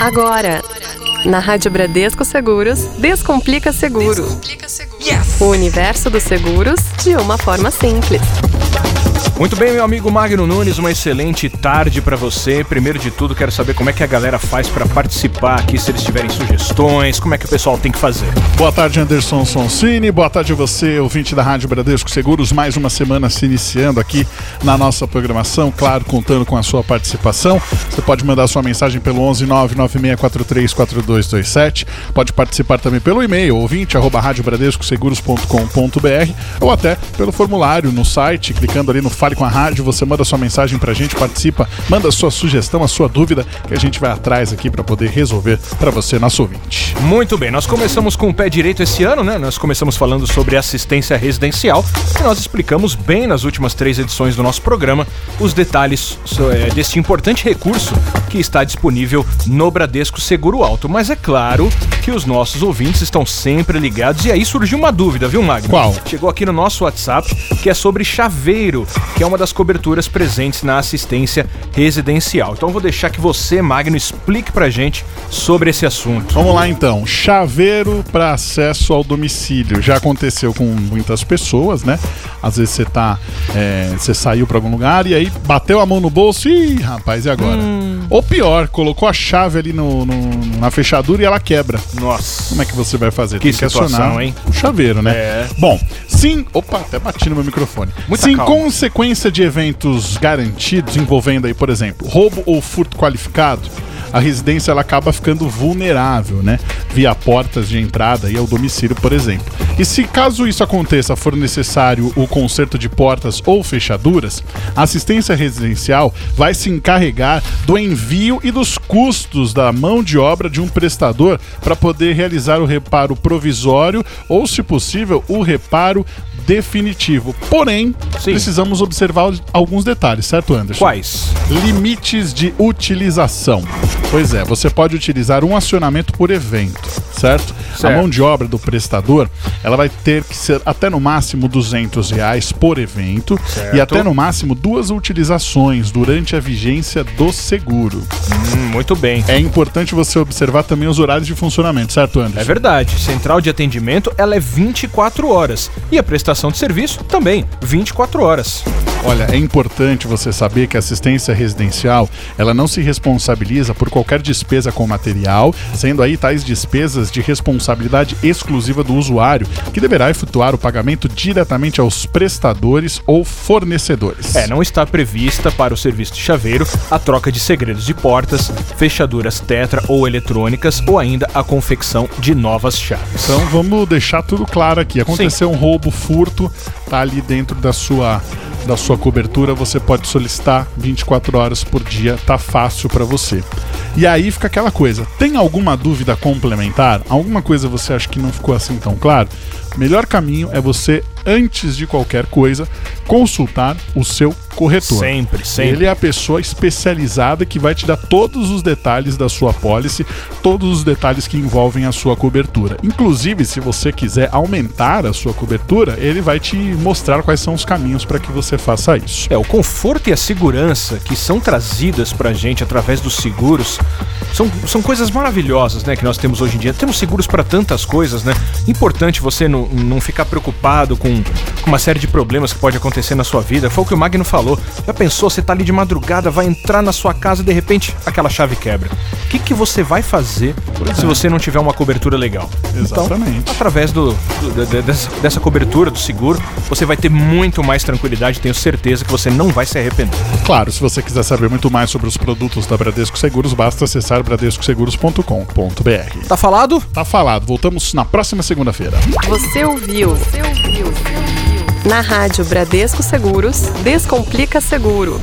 Agora, na Rádio Bradesco Seguros, Descomplica Seguro. O universo dos seguros de uma forma simples. Muito bem, meu amigo Magno Nunes, uma excelente tarde para você. Primeiro de tudo, quero saber como é que a galera faz para participar aqui, se eles tiverem sugestões, como é que o pessoal tem que fazer. Boa tarde, Anderson Sonsini. Boa tarde a você, ouvinte da Rádio Bradesco Seguros. Mais uma semana se iniciando aqui na nossa programação, claro, contando com a sua participação. Você pode mandar sua mensagem pelo 11 996434227. Pode participar também pelo e-mail ouvinte ou até pelo formulário no site, clicando ali no Fale com a Rádio, você manda sua mensagem pra gente, participa, manda sua sugestão, a sua dúvida, que a gente vai atrás aqui para poder resolver para você, nosso ouvinte. Muito bem, nós começamos com o pé direito esse ano, né? Nós começamos falando sobre assistência residencial e nós explicamos bem nas últimas três edições do nosso programa os detalhes é, deste importante recurso que está disponível no Bradesco Seguro Alto. Mas é claro que os nossos ouvintes estão sempre ligados e aí surgiu uma dúvida, viu, Magno? Qual? Chegou aqui no nosso WhatsApp que é sobre chaveiro, que é uma das coberturas presentes na assistência residencial. Então eu vou deixar que você, Magno, explique pra gente sobre esse assunto. Vamos lá então. Chaveiro para acesso ao domicílio. Já aconteceu com muitas pessoas, né? Às vezes você tá. é, você saiu para algum lugar e aí bateu a mão no bolso e, rapaz, e agora? Ou pior, colocou a chave ali no, no- na fechadura e ela quebra. Nossa. Como é que você vai fazer? Que Tem que situação, acionar hein? o chaveiro, né? É. Bom, sim. Opa, até bati no meu microfone. Muita sim, calma. consequência de eventos garantidos envolvendo aí, por exemplo, roubo ou furto qualificado, a residência ela acaba ficando vulnerável, né? Via portas de entrada e ao domicílio, por exemplo. E se caso isso aconteça, for necessário o conserto de portas ou fechaduras, a assistência residencial vai se encarregar do envio e dos custos da mão de obra de um prestador para poder realizar o reparo provisório ou, se possível, o reparo definitivo. Porém, Sim. precisamos observar alguns detalhes, certo, Anderson? Quais? Limites de utilização. Pois é, você pode utilizar um acionamento por evento, certo? Certo. A mão de obra do prestador, ela vai ter que ser até no máximo 200 reais por evento Certo. e até no máximo duas utilizações durante a vigência do seguro. Hum, muito bem. É importante você observar também os horários de funcionamento, certo, Anderson? É verdade, central de atendimento ela é 24 horas e a prestação de serviço também 24 horas. Olha, é importante você saber que a assistência residencial, ela não se responsabiliza por qualquer despesa com material, sendo aí tais despesas de responsabilidade exclusiva do usuário, que deverá efetuar o pagamento diretamente aos prestadores ou fornecedores. É, não está prevista para o serviço de chaveiro a troca de segredos de portas, fechaduras tetra ou eletrônicas ou ainda a confecção de novas chaves. Então vamos deixar tudo claro aqui. Aconteceu um roubo, furto, tá ali dentro da sua da sua cobertura, você pode solicitar 24 horas por dia, tá fácil para você. E aí fica aquela coisa, tem alguma dúvida complementar? Alguma coisa você acha que não ficou assim tão claro? Melhor caminho é você antes de qualquer coisa consultar o seu corretor. Sempre, sempre. Ele é a pessoa especializada que vai te dar todos os detalhes da sua pólice, todos os detalhes que envolvem a sua cobertura. Inclusive, se você quiser aumentar a sua cobertura, ele vai te mostrar quais são os caminhos para que você faça isso. É, o conforto e a segurança que são trazidas pra gente através dos seguros são, são coisas maravilhosas, né, que nós temos hoje em dia. Temos seguros para tantas coisas, né? Importante você não, não ficar preocupado com, uma série de problemas que pode acontecer na sua vida. Foi o que o Magno falou. Já pensou, você tá ali de madrugada, vai entrar na sua casa e de repente aquela chave quebra. O que, que você vai fazer se você não tiver uma cobertura legal? Exatamente. Então, através do, do- de- dessa, dessa cobertura, do seguro, você vai ter muito mais tranquilidade. Tenho certeza que você não vai se arrepender. Claro, se você quiser saber muito mais sobre os produtos da Bradesco Seguros, basta acessar bradescoseguros.com.br. Tá falado? Tá falado, voltamos na próxima segunda-feira. Você ouviu? Você ouviu? Na Rádio Bradesco Seguros, Descomplica Seguro.